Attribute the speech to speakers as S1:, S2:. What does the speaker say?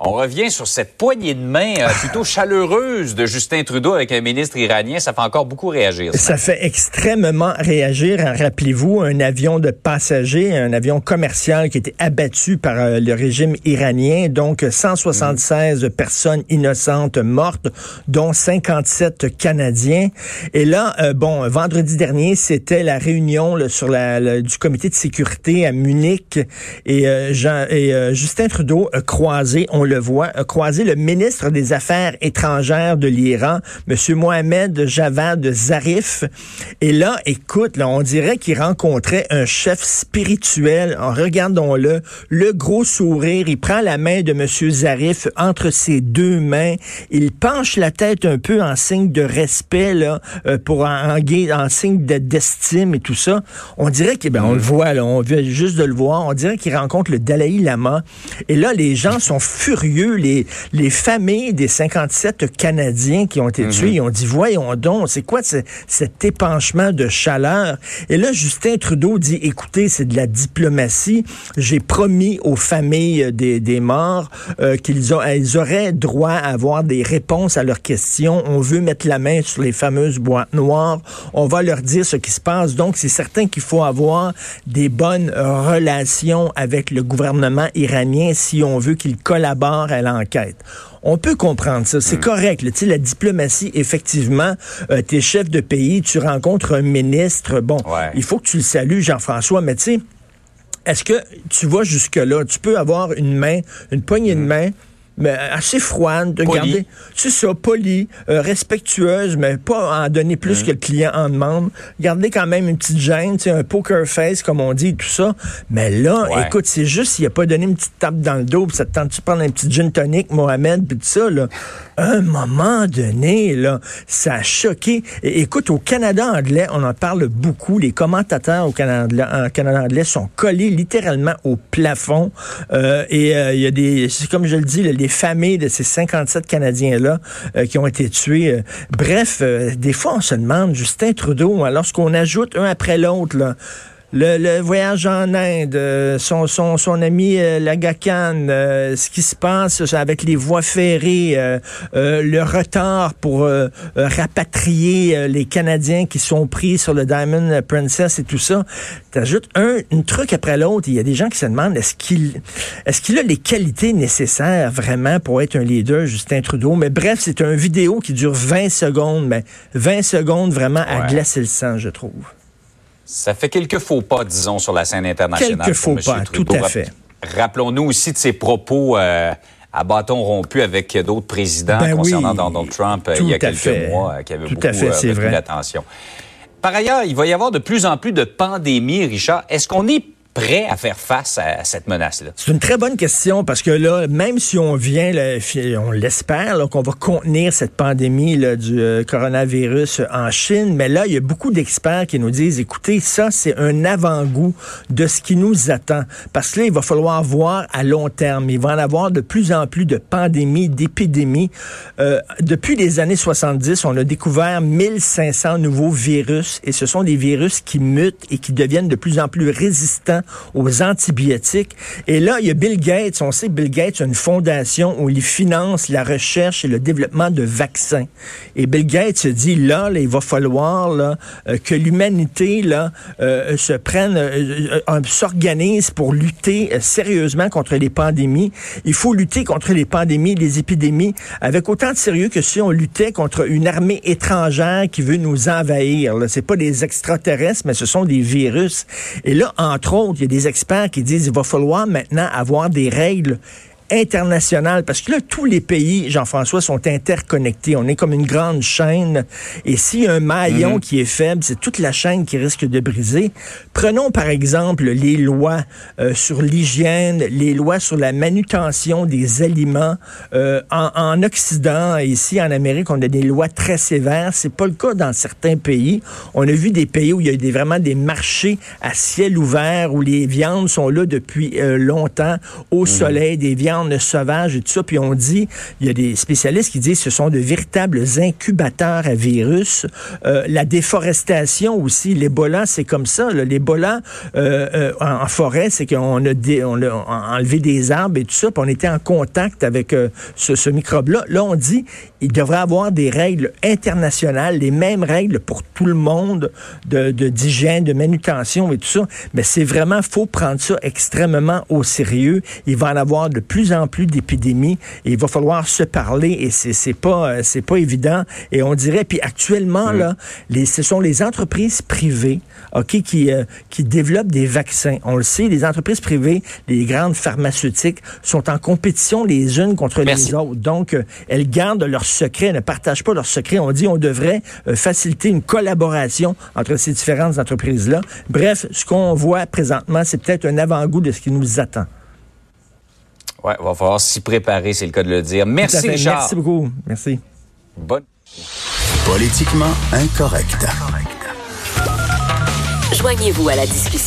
S1: On revient sur cette poignée de main euh, plutôt chaleureuse de Justin Trudeau avec un ministre iranien. Ça fait encore beaucoup réagir.
S2: Ça, fait extrêmement réagir. Rappelez-vous, un avion de passagers, un avion commercial qui a été abattu par euh, le régime iranien. Donc, 176 personnes innocentes mortes, dont 57 Canadiens. Et là, euh, bon, vendredi dernier, c'était la réunion là, sur la, la- du comité de sécurité à Munich. Et, euh, Jean, et euh, Justin Trudeau a croisé, on le voit, a croisé le ministre des Affaires étrangères de l'Iran, M. Mohamed Javad Zarif. Et là, écoute, là, on dirait qu'il rencontrait un chef spirituel. Regardons-le, le gros sourire. Il prend la main de M. Zarif entre ses deux mains. Il penche la tête un peu en signe de respect, là, euh, pour en, en, en signe de- d'estime et tout ça. On dirait que, ben, on le voit, là, on vient juste de le voir. On dirait qu'il rencontre le Dalai Lama. Et là, les gens sont furieux. Les, les familles des 57 Canadiens qui ont été tués, ils ont dit, voyons donc, c'est quoi ce- cet épanchement de chaleur? Et là, Justin Trudeau dit, écoutez, c'est de la diplomatie. J'ai promis aux familles des, des morts euh, qu'ils auraient droit à avoir des réponses à leurs questions. On veut mettre la main sur les fameuses boîtes noires. On va leur dire ce qui se passe. Donc, c'est certain qu'il faut avoir des bonnes relations avec le gouvernement iranien si on veut qu'il collabore à l'enquête. On peut comprendre ça, c'est correct. là. Tu sais, la diplomatie, effectivement, euh, t'es chef de pays, tu rencontres un ministre, bon,
S1: Ouais.
S2: il faut que tu le salues, Jean-François, mais tu sais, est-ce que tu vas jusque-là? Tu peux avoir une main, une poignée de main, mais assez froide, de garder. C'est ça, polie, euh, respectueuse, mais pas en donner plus que le client en demande. Garder quand même une petite gêne, tu sais, un poker face, comme on dit, tout ça. Mais là,
S1: Ouais.
S2: écoute, c'est juste s'il a pas donné une petite tape dans le dos, puis ça te tente de prendre un petit gin tonic, Mohamed, puis tout ça, là. Un moment donné, là, ça a choqué. Et, écoute, au Canada anglais, on en parle beaucoup. Les commentateurs au Canada, en Canada anglais sont collés littéralement au plafond. Euh, et euh, il y a des, c'est comme je le dis, là, les familles de ces 57 Canadiens-là euh, qui ont été tués. Euh, bref, euh, des fois, on se demande, Justin Trudeau, hein, lorsqu'on ajoute un après l'autre, le, le voyage en Inde, euh, son, son, son ami euh, Lagacan, euh, ce qui se passe avec les voies ferrées, euh, euh, le retard pour euh, euh, rapatrier euh, les Canadiens qui sont pris sur le Diamond Princess et tout ça. T'ajoutes un, un truc après l'autre. Il y a des gens qui se demandent est-ce qu'il est-ce qu'il a les qualités nécessaires vraiment pour être un leader, Justin Trudeau? Mais bref, c'est une vidéo qui dure 20 secondes, mais 20 secondes vraiment à
S1: Ouais.
S2: glacer le sang, je trouve.
S1: Ça fait quelques faux pas, disons, sur la scène internationale.
S2: Quelques faux pas,
S1: Trudeau.
S2: tout à fait.
S1: Rappelons-nous aussi de ses propos euh, à bâton rompu avec d'autres présidents
S2: Ben
S1: concernant
S2: oui,
S1: Donald Trump euh, il y a quelques
S2: fait.
S1: mois euh, qui avait
S2: Tout
S1: beaucoup
S2: à fait,
S1: retenu l'attention. Par ailleurs, il va y avoir de plus en plus de pandémies, Richard. Est-ce qu'on est prêt à faire face à cette menace-là?
S2: C'est une très bonne question parce que là, même si on vient, on l'espère, qu'on va contenir cette pandémie là, du euh, coronavirus en Chine, mais là, il y a beaucoup d'experts qui nous disent, écoutez, ça, c'est un avant-goût de ce qui nous attend. Parce que là, il va falloir voir à long terme. Il va en avoir de plus en plus de pandémies, d'épidémies. Euh, depuis les années 70, on a découvert 1500 nouveaux virus et ce sont des virus qui mutent et qui deviennent de plus en plus résistants aux antibiotiques. Et là, il y a Bill Gates. On sait que Bill Gates a une fondation où il finance la recherche et le développement de vaccins. Et Bill Gates se dit, là, il va falloir là, euh, que l'humanité là euh, se prenne, euh, s'organise pour lutter sérieusement contre les pandémies. Il faut lutter contre les pandémies, les épidémies, avec autant de sérieux que si on luttait contre une armée étrangère qui veut nous envahir. Là. C'est pas des extraterrestres, mais ce sont des virus. Et là, entre autres, il y a des experts qui disent il va falloir maintenant avoir des règles internationale, parce que là, tous les pays, Jean-François, sont interconnectés. On est comme une grande chaîne. Et s'il y a un maillon
S1: Mhm.
S2: qui est faible, c'est toute la chaîne qui risque de briser. Prenons par exemple les lois euh, sur l'hygiène, les lois sur la manutention des aliments. Euh, en, en Occident, ici en Amérique, on a des lois très sévères. C'est pas le cas dans certains pays. On a vu des pays où il y a des, vraiment des marchés à ciel ouvert où les viandes sont là depuis euh, longtemps au soleil, des viandes sauvages et tout ça. Puis on dit, il y a des spécialistes qui disent que ce sont de véritables incubateurs à virus. Euh, la déforestation aussi, l'Ebola, c'est comme ça. L'Ebola euh, euh, en, forêt, c'est qu'on a, enlevé des arbres et tout ça, puis on était en contact avec ce, ce microbe-là. Là, on dit il devrait avoir des règles internationales, les mêmes règles pour tout le monde de de- d'hygiène, de, manutention et tout ça. Mais c'est vraiment, faut prendre ça extrêmement au sérieux. Il va en avoir de plus en plus d'épidémies et il va falloir se parler et c'est c'est pas euh, c'est pas évident. Et on dirait, puis actuellement là, les, ce sont les entreprises privées, ok, qui euh, qui développent des vaccins. On le sait, les entreprises privées, les grandes pharmaceutiques sont en compétition les unes contre
S1: Merci.
S2: les autres. Donc, euh, elles gardent leurs secrets, ne partagent pas leurs secrets. On dit on devrait euh, faciliter une collaboration entre ces différentes entreprises-là. Bref, ce qu'on voit présentement, c'est peut-être un avant-goût de ce qui nous attend.
S1: Ouais, va falloir s'y préparer, c'est le cas de le dire.
S2: Tout à
S1: Merci,
S2: fait.
S1: Richard.
S2: Merci beaucoup. Merci.
S1: Bonne.
S3: Politiquement incorrect.
S4: Joignez-vous à la discussion.